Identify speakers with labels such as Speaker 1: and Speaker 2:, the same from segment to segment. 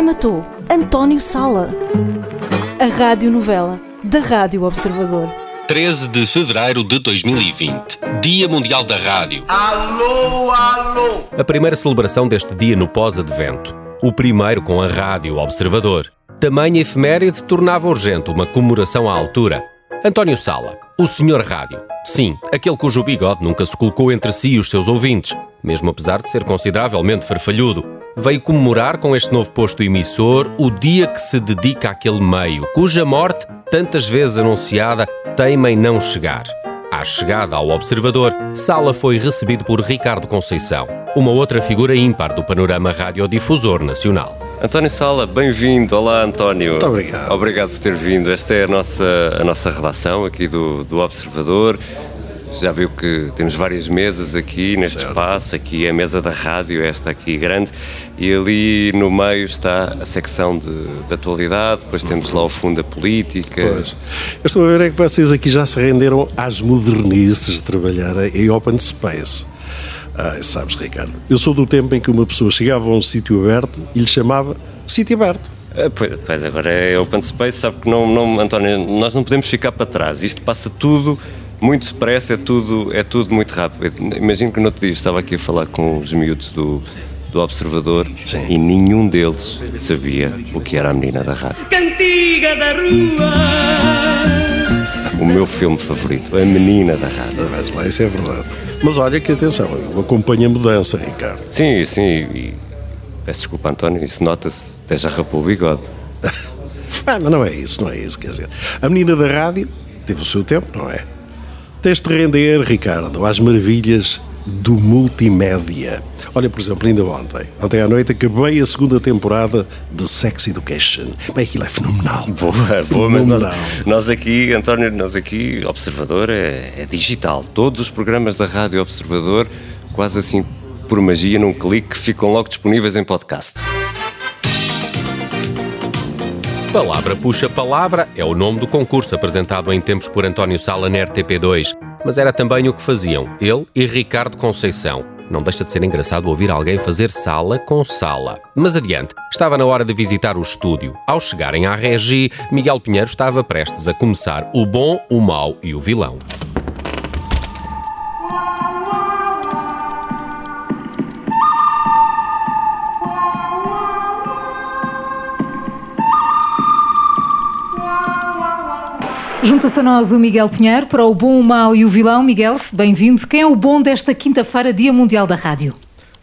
Speaker 1: Quem matou António Sala? A radionovela da Rádio Observador.
Speaker 2: 13 de fevereiro de 2020, Dia Mundial da Rádio.
Speaker 3: Alô, alô!
Speaker 2: A primeira celebração deste dia no pós-advento. O primeiro com a Rádio Observador. Tamanha efeméride tornava urgente uma comemoração à altura. António Sala, o Senhor Rádio. Sim, aquele cujo bigode nunca se colocou entre si e os seus ouvintes, mesmo apesar de ser consideravelmente farfalhudo. Veio comemorar com este novo posto emissor o dia que se dedica àquele meio, cuja morte, tantas vezes anunciada, teima em não chegar. À chegada ao Observador, Sala foi recebido por Ricardo Conceição, uma outra figura ímpar do panorama radiodifusor nacional.
Speaker 4: António Sala, bem-vindo. Olá, António.
Speaker 5: Muito obrigado.
Speaker 4: Obrigado por ter vindo. Esta é a nossa, a nossa redação aqui do, do Observador. Já viu que temos várias mesas aqui neste
Speaker 5: Certo.
Speaker 4: espaço. Aqui é a mesa da rádio, esta aqui grande. E ali no meio está a secção de, de atualidade. Depois temos lá o fundo da política.
Speaker 5: Pois. Eu estou a ver é que vocês aqui já se renderam às modernices de trabalhar em open space. Ah, sabes, Ricardo, eu sou do tempo em que uma pessoa chegava a um sítio aberto e lhe chamava sítio aberto.
Speaker 4: Ah, Pois, pois, agora é open space, sabe que não, não, António, nós não podemos ficar para trás. Isto passa tudo muito depressa, é tudo, é tudo muito rápido. Imagino que no outro dia estava aqui a falar com os miúdos do, do Observador
Speaker 5: Sim.
Speaker 4: e nenhum deles sabia o que era a menina da rádio.
Speaker 3: Cantiga da rua!
Speaker 4: O meu filme favorito, A Menina da Rádio.
Speaker 5: Ah, Mas lá, isso é verdade. Mas olha que atenção, eu acompanho a mudança, Ricardo.
Speaker 4: Sim, sim, e peço desculpa, António, isso nota-se, até já rapou o bigode.
Speaker 5: Ah, mas não é isso, não é isso, quer dizer. A menina da rádio teve o seu tempo, não é? Tens de render, Ricardo, às maravilhas do multimédia. Olha, por exemplo, ainda ontem, ontem à noite, acabei a segunda temporada de Sex Education. Bem, aquilo é fenomenal.
Speaker 4: Boa, boa, mas nós,
Speaker 5: Fenomenal.
Speaker 4: nós aqui, António, nós aqui, Observador é, é digital. Todos os programas da Rádio Observador, quase assim por magia, num clique, ficam logo disponíveis em podcast.
Speaker 2: Palavra puxa palavra é o nome do concurso apresentado em tempos por António Sala na RTP2, mas era também o que faziam ele e Ricardo Conceição. Não deixa de ser engraçado ouvir alguém fazer sala com sala. Mas adiante, estava na hora de visitar o estúdio. Ao chegarem à Regi, Miguel Pinheiro estava prestes a começar o bom, o mau e o vilão.
Speaker 6: Junta-se a nós o Miguel Pinheiro para o bom, o mau e o vilão. Miguel, bem-vindo. Quem é o bom desta quinta-feira, Dia Mundial da Rádio?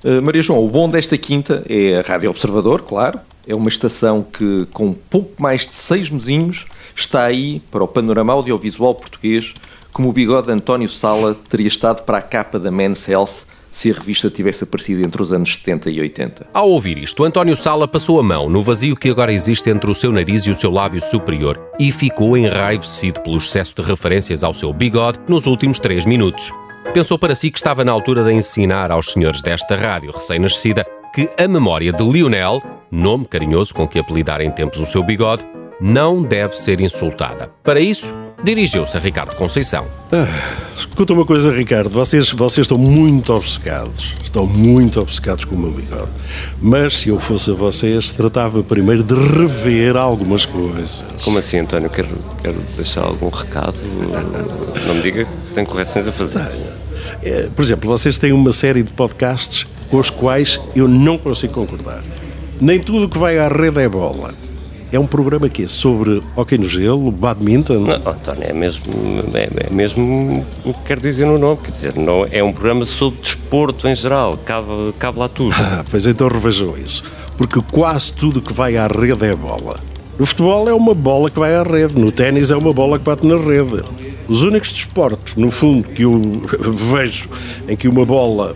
Speaker 7: Uh, Maria João, o bom desta quinta é a Rádio Observador, claro. É uma estação que, com pouco mais de seis mesinhos, está aí para o panorama audiovisual português, como o bigode de António Sala teria estado para a capa da Men's Health se a revista tivesse aparecido entre os anos 70 e 80.
Speaker 2: Ao ouvir isto, António Sala passou a mão no vazio que agora existe entre o seu nariz e o seu lábio superior e ficou enraivecido pelo excesso de referências ao seu bigode nos últimos três minutos. Pensou para si que estava na altura de ensinar aos senhores desta rádio recém-nascida que a memória de Lionel, nome carinhoso com que apelidar em tempos o seu bigode, não deve ser insultada. Para isso, dirigiu-se a Ricardo Conceição.
Speaker 5: Escuta uma coisa, Ricardo, vocês, vocês estão muito obcecados. Estão muito obcecados com o meu bigode. Mas se eu fosse a vocês, tratava primeiro de rever algumas coisas.
Speaker 4: Como assim, António? Quero, quero deixar algum recado? Não me diga que tem correções a fazer.
Speaker 5: Eh, Por exemplo, vocês têm uma série de podcasts com os quais eu não consigo concordar. Nem tudo o que vai à rede é bola. É um programa que é sobre hockey no gelo, badminton.
Speaker 4: Não, António, é mesmo, é, é mesmo o que quer dizer no nome. Quer dizer, não, é um programa sobre desporto em geral. Cabe, cabe lá tudo.
Speaker 5: Ah, pois então revejam isso. Porque quase tudo que vai à rede é bola. No futebol é uma bola que vai à rede, no ténis é uma bola que bate na rede. Os únicos desportos, no fundo, que eu vejo em que uma bola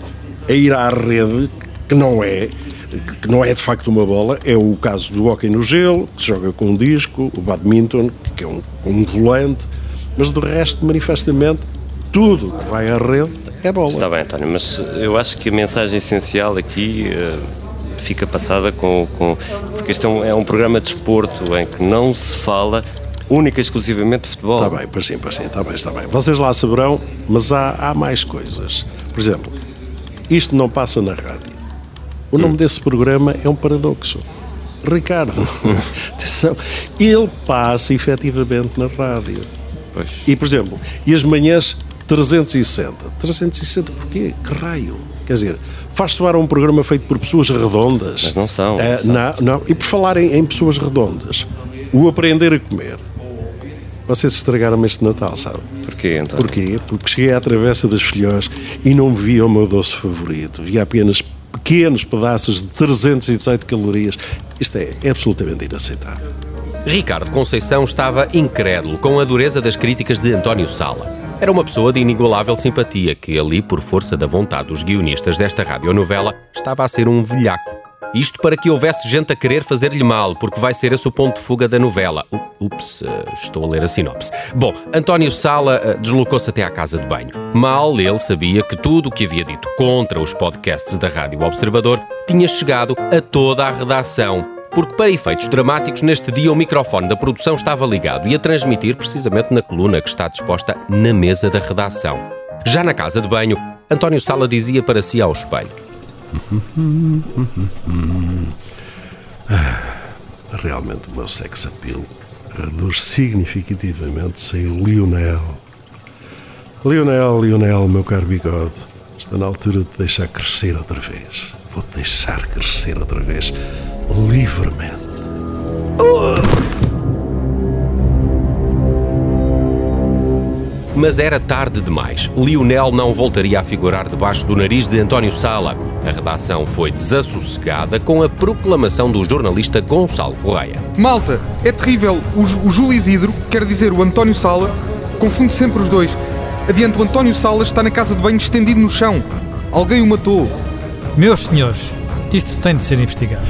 Speaker 5: a ir à rede, que não é, que não é de facto uma bola, é o caso do hóquei no gelo, que se joga com um disco, o badminton, que é um, um volante, mas do resto, manifestamente, tudo que vai à rede é bola.
Speaker 4: Está bem, António, mas eu acho que a mensagem essencial aqui eh, fica passada com, com- Porque este é um, é um programa de desporto em que não se fala única e exclusivamente de futebol.
Speaker 5: Está bem, pois sim, pois sim, está bem, está bem. Vocês lá saberão, mas há, há mais coisas. Por exemplo, isto não passa na rádio. O nome desse programa é um paradoxo. Ricardo, atenção, ele passa efetivamente na rádio.
Speaker 4: Pois.
Speaker 5: E, por exemplo, e as manhãs 360. 360 porquê? Que raio? Quer dizer, faz soar um programa feito por pessoas redondas.
Speaker 4: Mas não são,
Speaker 5: Ah,
Speaker 4: não são.
Speaker 5: não, não. E por falar em, em pessoas redondas, o aprender a comer. Vocês estragaram-me este Natal, sabe?
Speaker 4: Porquê, António?
Speaker 5: Porquê? Porque cheguei à Travessa das Filhós e não via o meu doce favorito. Via apenas pequenos pedaços de 318 calorias. Isto é, é absolutamente inaceitável.
Speaker 2: Ricardo Conceição estava incrédulo com a dureza das críticas de António Sala. Era uma pessoa de inigualável simpatia que ali, por força da vontade dos guionistas desta radionovela, estava a ser um velhaco. Isto para que houvesse gente a querer fazer-lhe mal, porque vai ser esse o ponto de fuga da novela. U- Ups, eh, estou a ler a sinopse. Bom, António Sala eh, deslocou-se até à casa de banho. Mal ele sabia que tudo o que havia dito contra os podcasts da Rádio Observador tinha chegado a toda a redação. Porque, para efeitos dramáticos, neste dia o microfone da produção estava ligado e a transmitir precisamente na coluna que está disposta na mesa da redação. Já na casa de banho, António Sala dizia para si ao espelho:
Speaker 5: Realmente o meu sex appeal reduz significativamente sem o Lionel. Lionel, Lionel, meu caro bigode, está na altura de deixar crescer outra vez. Vou-te deixar crescer outra vez, livremente.
Speaker 2: Mas era tarde demais. Lionel não voltaria a figurar debaixo do nariz de António Sala. A redação foi desassossegada com a proclamação do jornalista Gonçalo Correia.
Speaker 8: Malta, é terrível. O, o Júlio Isidro, quer dizer o António Sala, confunde sempre os dois. Adiante, o António Sala está na casa de banho estendido no chão. Alguém o matou.
Speaker 9: Meus senhores, isto tem de ser investigado.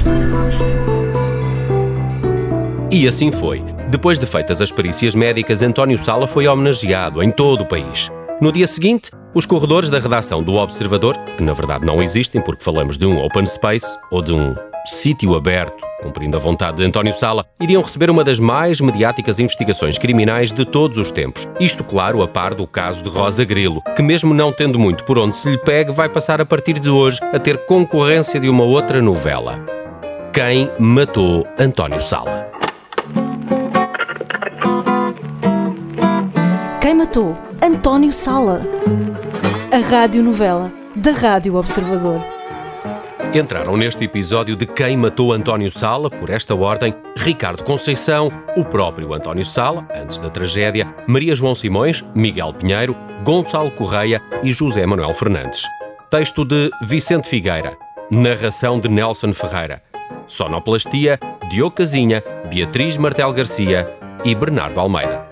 Speaker 2: E assim foi. Depois de feitas as perícias médicas, António Sala foi homenageado em todo o país. No dia seguinte, os corredores da redação do Observador, que na verdade não existem porque falamos de um open space ou de um sítio aberto, cumprindo a vontade de António Sala, iriam receber uma das mais mediáticas investigações criminais de todos os tempos. Isto, claro, a par do caso de Rosa Grilo, que mesmo não tendo muito por onde se lhe pegue, vai passar a partir de hoje a ter concorrência de uma outra novela. Quem matou António Sala?
Speaker 1: Quem matou? António Sala. A radionovela da Rádio Observador.
Speaker 2: Entraram neste episódio de Quem Matou António Sala, por esta ordem, Ricardo Conceição, o próprio António Sala, antes da tragédia, Maria João Simões, Miguel Pinheiro, Gonçalo Correia e José Manuel Fernandes. Texto de Vicente Figueira. Narração de Nelson Ferreira. Sonoplastia, Diogo Casinha, Beatriz Martel Garcia e Bernardo Almeida.